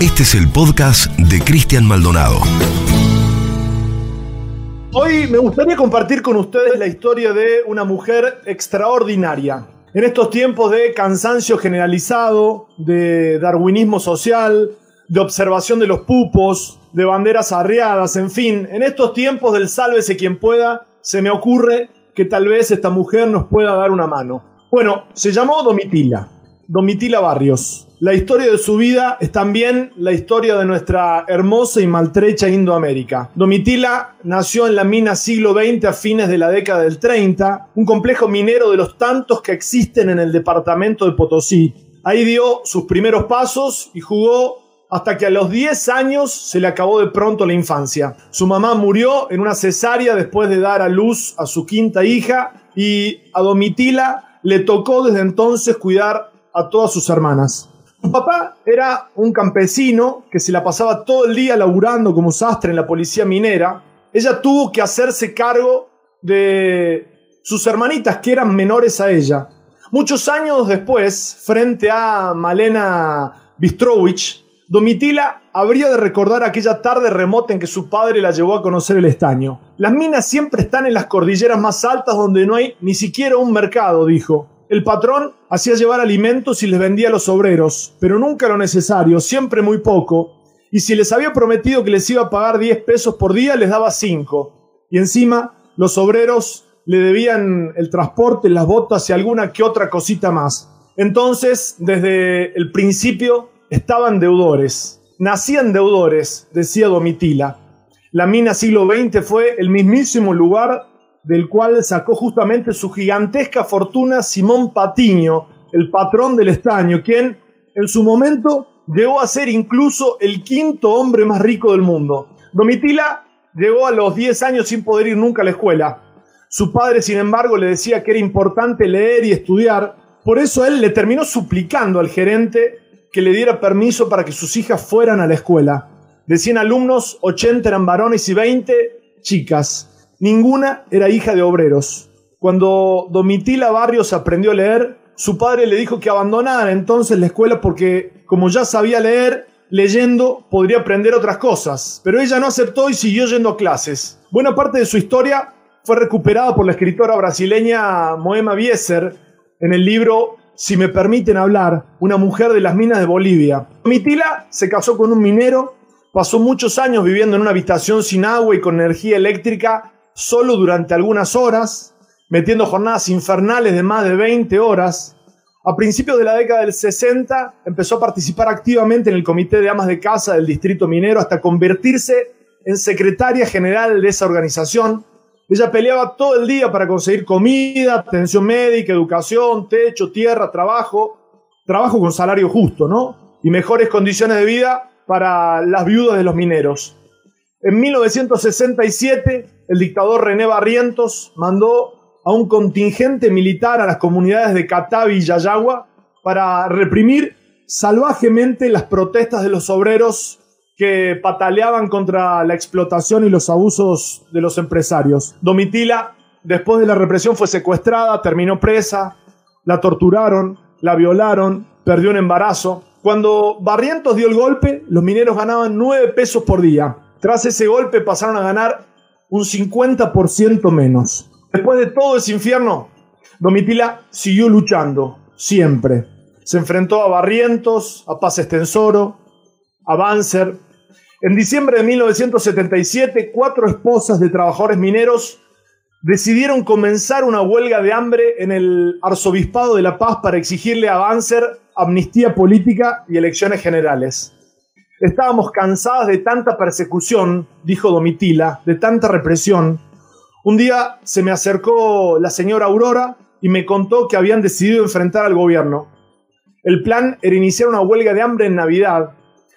Este es el podcast de Cristian Maldonado. Hoy me gustaría compartir con ustedes la historia de una mujer extraordinaria. En estos tiempos de cansancio generalizado, de darwinismo social, de observación de los pupos, de banderas arriadas, en fin, en estos tiempos del sálvese quien pueda, se me ocurre que tal vez esta mujer nos pueda dar una mano. Bueno, se llamó Domitila, Domitila Barrios. La historia de su vida es también la historia de nuestra hermosa y maltrecha Indoamérica. Domitila nació en la mina siglo XX a fines de la década del 30, un complejo minero de los tantos que existen en el departamento de Potosí. Ahí dio sus primeros pasos y jugó hasta que a los 10 años se le acabó de pronto la infancia. Su mamá murió en una cesárea después de dar a luz a su quinta hija y a Domitila le tocó desde entonces cuidar a todas sus hermanas. Su papá era un campesino que se la pasaba todo el día laburando como sastre en la policía minera. Ella tuvo que hacerse cargo de sus hermanitas que eran menores a ella. Muchos años después, frente a Malena Bistrovich, Domitila habría de recordar aquella tarde remota en que su padre la llevó a conocer el estaño. Las minas siempre están en las cordilleras más altas donde no hay ni siquiera un mercado, dijo. El patrón hacía llevar alimentos y les vendía a los obreros, pero nunca lo necesario, siempre muy poco, y si les había prometido que les iba a pagar 10 pesos por día, les daba 5. Y encima, los obreros le debían el transporte, las botas y alguna que otra cosita más. Entonces, desde el principio, estaban deudores. Nacían deudores, decía Domitila. La mina siglo XX fue el mismísimo lugar del cual sacó justamente su gigantesca fortuna Simón Patiño, el patrón del estaño, quien en su momento llegó a ser incluso el quinto hombre más rico del mundo. Domitila llegó a los 10 años sin poder ir nunca a la escuela. Su padre, sin embargo, le decía que era importante leer y estudiar, por eso él le terminó suplicando al gerente que le diera permiso para que sus hijas fueran a la escuela. De 100 alumnos, 80 eran varones y 20 chicas. Ninguna era hija de obreros. Cuando Domitila Barrios aprendió a leer, su padre le dijo que abandonara entonces la escuela porque, como ya sabía leer, leyendo podría aprender otras cosas. Pero ella no aceptó y siguió yendo a clases. Buena parte de su historia fue recuperada por la escritora brasileña Moema Bieser en el libro Si me permiten hablar, una mujer de las minas de Bolivia. Domitila se casó con un minero, pasó muchos años viviendo en una habitación sin agua y con energía eléctrica solo durante algunas horas, metiendo jornadas infernales de más de 20 horas. A principios de la década del 60 empezó a participar activamente en el comité de amas de casa del distrito minero hasta convertirse en secretaria general de esa organización. Ella peleaba todo el día para conseguir comida, atención médica, educación, techo, tierra, trabajo, trabajo con salario justo, ¿no? Y mejores condiciones de vida para las viudas de los mineros. En 1967, el dictador René Barrientos mandó a un contingente militar a las comunidades de Catavi y Yayagua para reprimir salvajemente las protestas de los obreros que pataleaban contra la explotación y los abusos de los empresarios. Domitila, después de la represión, fue secuestrada, terminó presa, la torturaron, la violaron, perdió un embarazo. Cuando Barrientos dio el golpe, los mineros ganaban 9 pesos por día. Tras ese golpe pasaron a ganar un 50% menos. Después de todo ese infierno, Domitila siguió luchando, siempre. Se enfrentó a Barrientos, a Paz Estensoro, a Banzer. En diciembre de 1977, cuatro esposas de trabajadores mineros decidieron comenzar una huelga de hambre en el Arzobispado de La Paz para exigirle a Banzer amnistía política y elecciones generales. Estábamos cansadas de tanta persecución, dijo Domitila, de tanta represión. Un día se me acercó la señora Aurora y me contó que habían decidido enfrentar al gobierno. El plan era iniciar una huelga de hambre en Navidad.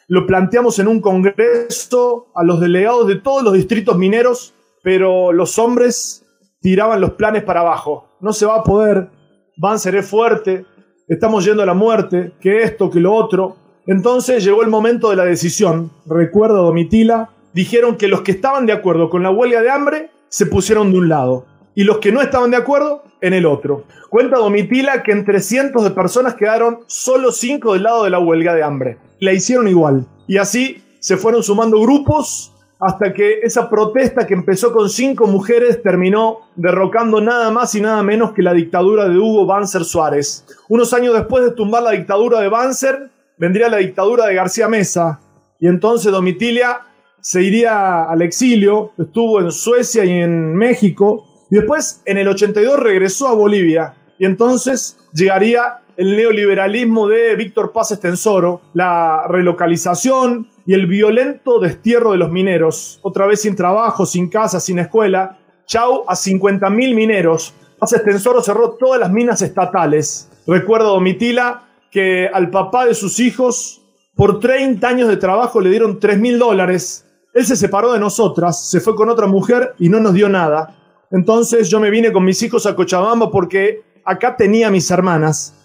Lo planteamos en un congreso a los delegados de todos los distritos mineros, pero los hombres tiraban los planes para abajo. No se va a poder, van seré fuerte, estamos yendo a la muerte, que esto, que lo otro. Entonces llegó el momento de la decisión. Recuerdo Domitila, dijeron que los que estaban de acuerdo con la huelga de hambre se pusieron de un lado y los que no estaban de acuerdo en el otro. Cuenta Domitila que entre cientos de personas quedaron solo cinco del lado de la huelga de hambre. La hicieron igual. Y así se fueron sumando grupos hasta que esa protesta que empezó con cinco mujeres terminó derrocando nada más y nada menos que la dictadura de Hugo Banzer Suárez. Unos años después de tumbar la dictadura de Banzer, vendría la dictadura de García Mesa. Y entonces Domitilia se iría al exilio, estuvo en Suecia y en México, y después en el 82 regresó a Bolivia. Y entonces llegaría el neoliberalismo de Víctor Paz Estensoro, la relocalización y el violento destierro de los mineros, otra vez sin trabajo, sin casa, sin escuela. Chau a 50.000 mineros. Paz Estensoro cerró todas las minas estatales. Recuerdo Domitila que al papá de sus hijos, por 30 años de trabajo, le dieron 3.000 dólares. Él se separó de nosotras, se fue con otra mujer y no nos dio nada. Entonces yo me vine con mis hijos a Cochabamba porque acá tenía mis hermanas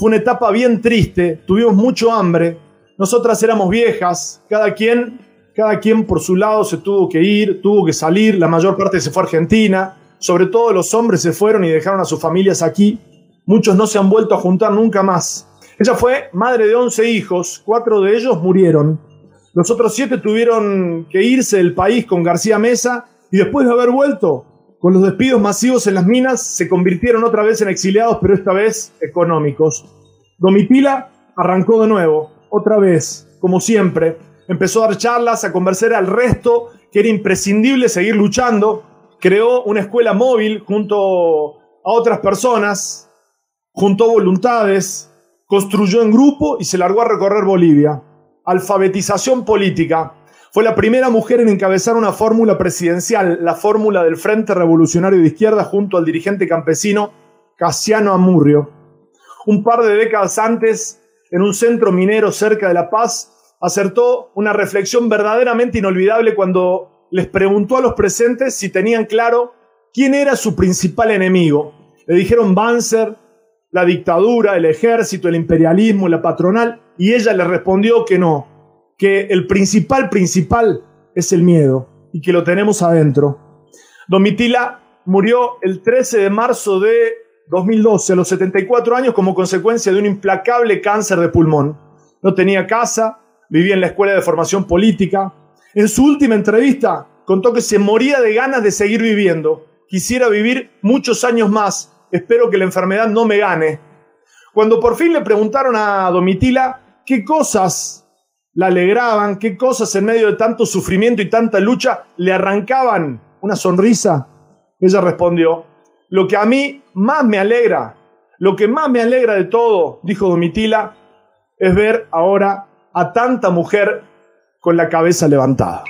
fue una etapa bien triste, tuvimos mucho hambre, nosotras éramos viejas, cada quien, cada quien por su lado se tuvo que ir, tuvo que salir, la mayor parte se fue a Argentina, sobre todo los hombres se fueron y dejaron a sus familias aquí, muchos no se han vuelto a juntar nunca más. Ella fue madre de 11 hijos, cuatro de ellos murieron. Los otros siete tuvieron que irse del país con García Mesa y después de haber vuelto, con los despidos masivos en las minas, se convirtieron otra vez en exiliados, pero esta vez económicos. Domitila arrancó de nuevo, otra vez, como siempre. Empezó a dar charlas, a convencer al resto que era imprescindible seguir luchando. Creó una escuela móvil junto a otras personas, juntó voluntades, construyó en grupo y se largó a recorrer Bolivia. Alfabetización política. Fue la primera mujer en encabezar una fórmula presidencial, la fórmula del Frente Revolucionario de Izquierda junto al dirigente campesino Casiano Amurrio. Un par de décadas antes, en un centro minero cerca de La Paz, acertó una reflexión verdaderamente inolvidable cuando les preguntó a los presentes si tenían claro quién era su principal enemigo. Le dijeron Banzer, la dictadura, el ejército, el imperialismo, la patronal, y ella le respondió que no, que el principal principal es el miedo y que lo tenemos adentro. Domitila murió el 13 de marzo de 2012 a los 74 años como consecuencia de un implacable cáncer de pulmón. No tenía casa, vivía en la escuela de formación política. En su última entrevista contó que se moría de ganas de seguir viviendo. Quisiera vivir muchos años más. Espero que la enfermedad no me gane. Cuando por fin le preguntaron a Domitila qué cosas la alegraban, qué cosas en medio de tanto sufrimiento y tanta lucha le arrancaban una sonrisa. Ella respondió, lo que a mí más me alegra, lo que más me alegra de todo, dijo Domitila, es ver ahora a tanta mujer con la cabeza levantada.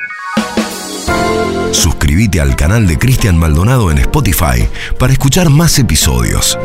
Suscríbete al canal de Cristian Maldonado en Spotify para escuchar más episodios.